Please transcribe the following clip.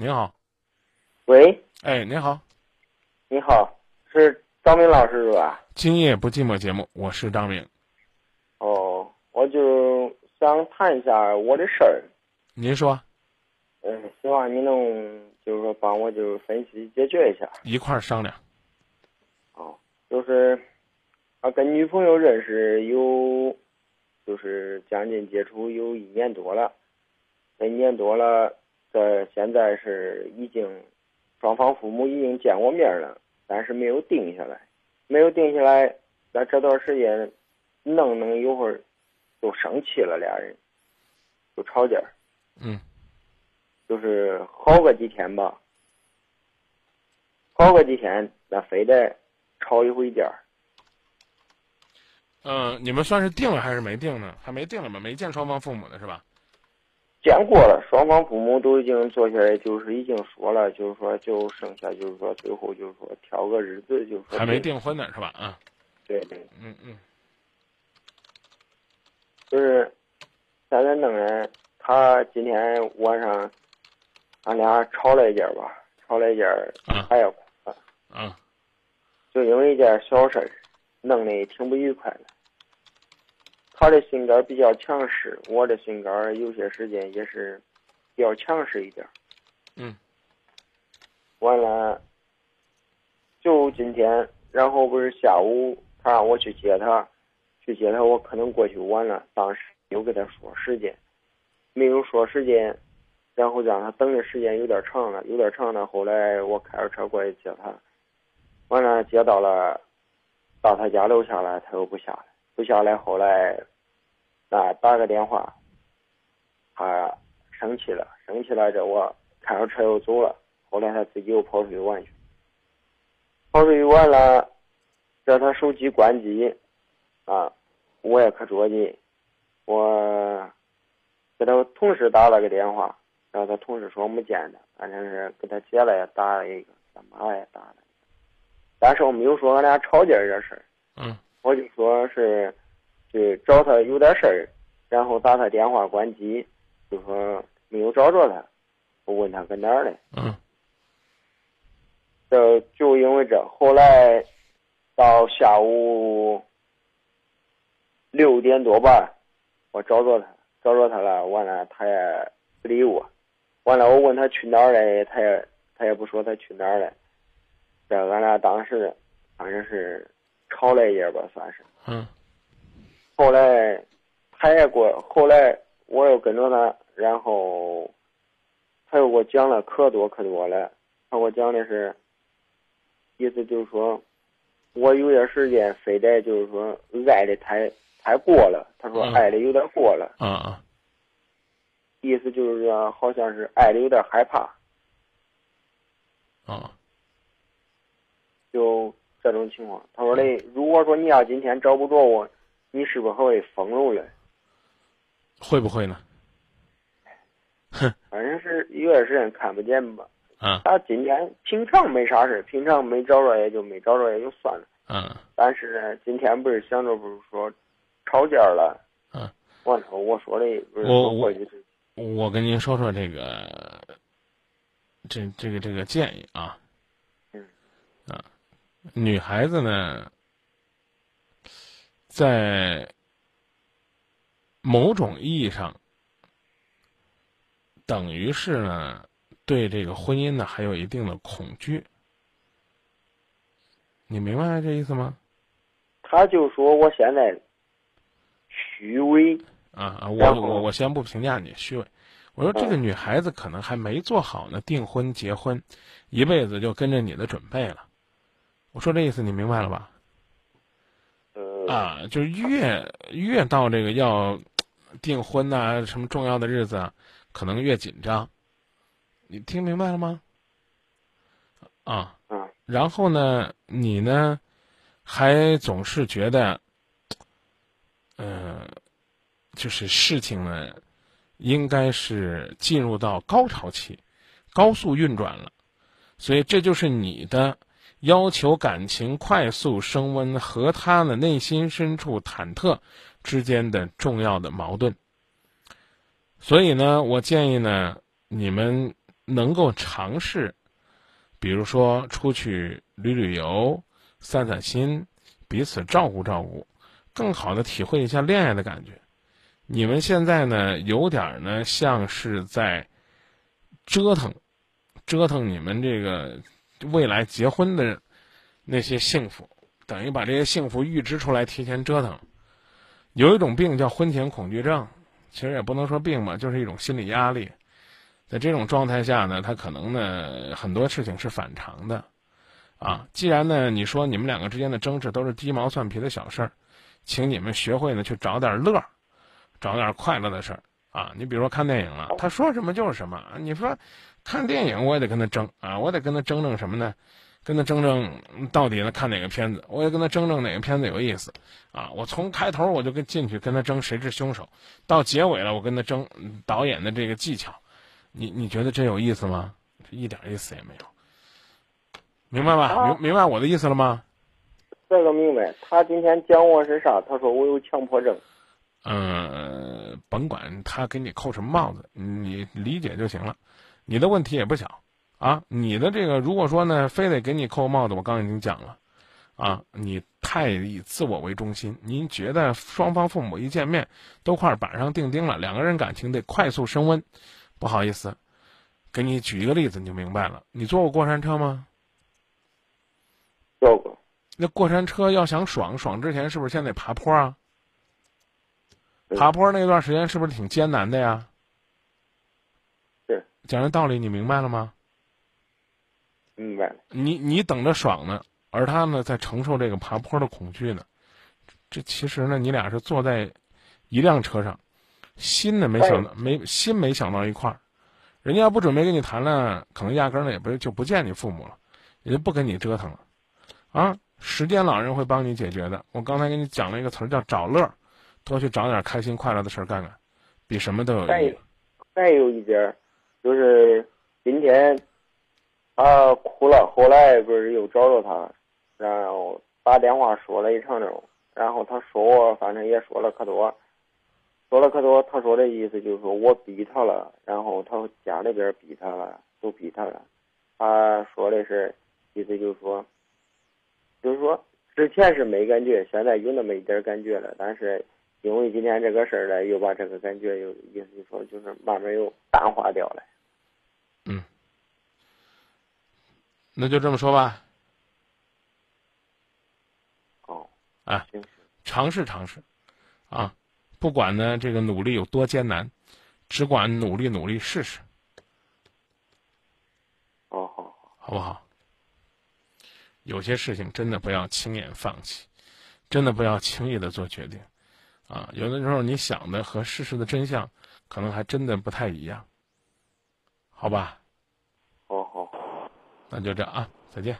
您好，喂，哎，您好，你好，是张明老师是吧？今夜不寂寞节目，我是张明。哦，我就想谈一下我的事儿，您说，嗯，希望你能就是说帮我就是分析解决一下。一块儿商量。哦，就是啊，跟女朋友认识有，就是将近接触有一年多了，一年多了，这现在是已经双方父母已经见过面了，但是没有定下来，没有定下来，在这段时间弄弄一会儿就生气了，俩人就吵架，嗯，就是好个几天吧，好个几天，那非得吵一回架。嗯、你们算是定了还是没定呢？还没定了吧？没见双方父母呢是吧？见过了，双方父母都已经坐下来，就是已经说了，就是说就剩下就是说最后就是说挑个日子，就是说还没。订婚呢是吧？啊，对对，嗯嗯就是现在弄人，他今天晚上俺俩吵了一架吧，吵了一架，啊他也哭了，啊，就因为一件小事儿，弄得挺不愉快的。他的性格比较强势，我的性格有些时间也是比较强势一点。嗯。完了，就今天，然后不是下午他让我去接他，去接他，我可能过去晚了，当时有给他说时间，没有说时间，然后让他等的时间有点长了，有点长了。后来我开着车过去接他，完了接到了，到他家楼下了，他又不下来，不下来，后来，啊打个电话，他生气了，生气了，这我开着车又走了，后来他自己又跑出去玩去，跑出去玩了，这他手机关机，啊，我也可着急，我给他同事打了个电话，然后他同事说没见他，反正是给他姐了也打了一个，他妈也打了，但是我没有说俺俩吵架这事儿。嗯。我就说是去找他有点事儿，然后打他电话关机，就说没有找着他。我问他搁哪儿嘞，嗯这就因为这，后来到下午六点多吧，我找着他，找着他了，完了他也不理我，完了我问他去哪儿嘞，他也他也不说他去哪儿嘞。这俺俩当时反正是吵了一架吧，算是。嗯后来他也给我，后来我又跟着他，然后他又给我讲了可多可多了。他给我讲的是，意思就是说，我有些时间非得就是说爱的太太过了。他说嗯爱的有点过了，啊啊意思就是说好像是爱的有点害怕，啊，就这种情况。他说的，如果说你要今天找不着我，你是不是还会疯了嘞？会不会呢？哼反正是有段时间看不见吧。啊他今天平常没啥事，平常没找着也就没找着也就算了。嗯但是呢，今天不是想着不是说吵架了，嗯，完了我说的不是我说过去是我跟您说说这个，这这个这个建议啊，女孩子呢，在某种意义上，等于是呢，对这个婚姻呢还有一定的恐惧。你明白这意思吗？他就说我现在虚伪，啊啊！我我我先不评价你虚伪，我说这个女孩子可能还没做好呢，订婚结婚，一辈子就跟着你的准备了。我说这意思你明白了吧？呃，啊，就是越越到这个要订婚呐、什么重要的日子啊，可能越紧张。你听明白了吗？啊，嗯然后呢，你呢，还总是觉得，呃，就是事情呢，应该是进入到高潮期，高速运转了，所以这就是你的要求感情快速升温和他的内心深处忐忑之间的重要的矛盾。所以呢，我建议呢，你们能够尝试，比如说出去旅旅游、散散心，彼此照顾照顾，更好的体会一下恋爱的感觉。你们现在呢，有点呢像是在折腾，折腾你们这个未来结婚的那些幸福，等于把这些幸福预支出来，提前折腾。有一种病叫婚前恐惧症，其实也不能说病吧，就是一种心理压力。在这种状态下呢，他可能呢很多事情是反常的，啊，既然呢你说你们两个之间的争执都是鸡毛蒜皮的小事儿，请你们学会呢去找点乐儿，找点快乐的事儿啊。你比如说看电影了，他说什么就是什么。你说看电影我也得跟他争啊，我得跟他争争什么呢？跟他争争到底呢看哪个片子，我也跟他争争哪个片子有意思啊。我从开头我就跟进去跟他争谁是凶手，到结尾了我跟他争导演的这个技巧。你你觉得这有意思吗？一点意思也没有，明白吧？明明白我的意思了吗？这个明白。他今天讲我是啥？他说我有强迫症。嗯，甭管他给你扣什么帽子，你理解就行了。你的问题也不小啊。你的这个如果说呢，非得给你扣帽子，我刚刚已经讲了啊，你太以自我为中心。您觉得双方父母一见面都快板上钉钉了，两个人感情得快速升温。不好意思，给你举一个例子，你就明白了。你坐过过山车吗？坐过。那过山车要想爽，爽之前是不是先得爬坡啊？爬坡那段时间是不是挺艰难的呀？是。讲这道理，你明白了吗？明白了。你你等着爽呢，而他呢在承受这个爬坡的恐惧呢。这其实呢，你俩是坐在一辆车上。心呢没想到，没心没想到一块儿，人家要不准备跟你谈了，可能压根儿呢也不就不见你父母了，也就不跟你折腾了，啊，时间老人会帮你解决的。我刚才给你讲了一个词儿叫找乐，多去找点开心快乐的事儿干干，比什么都有意义。再有一点，就是今天他哭了，后来不是又找着他，然后打电话说了一长溜，然后他说我反正也说了可多。说了可多，他说的意思就是说我逼他了，然后他家里边逼他了，都逼他了。他说的是，意思就是说，就是说之前是没感觉，现在有那么一点感觉了，但是因为今天这个事儿呢，又把这个感觉又意思就说就是慢慢又淡化掉了。嗯，那就这么说吧。哦，啊，尝试尝试，啊。不管呢，这个努力有多艰难，只管努力努力试试。哦，好，好不好？有些事情真的不要轻言放弃，真的不要轻易的做决定，啊，有的时候你想的和事实的真相，可能还真的不太一样。好吧。好好好。那就这啊，再见。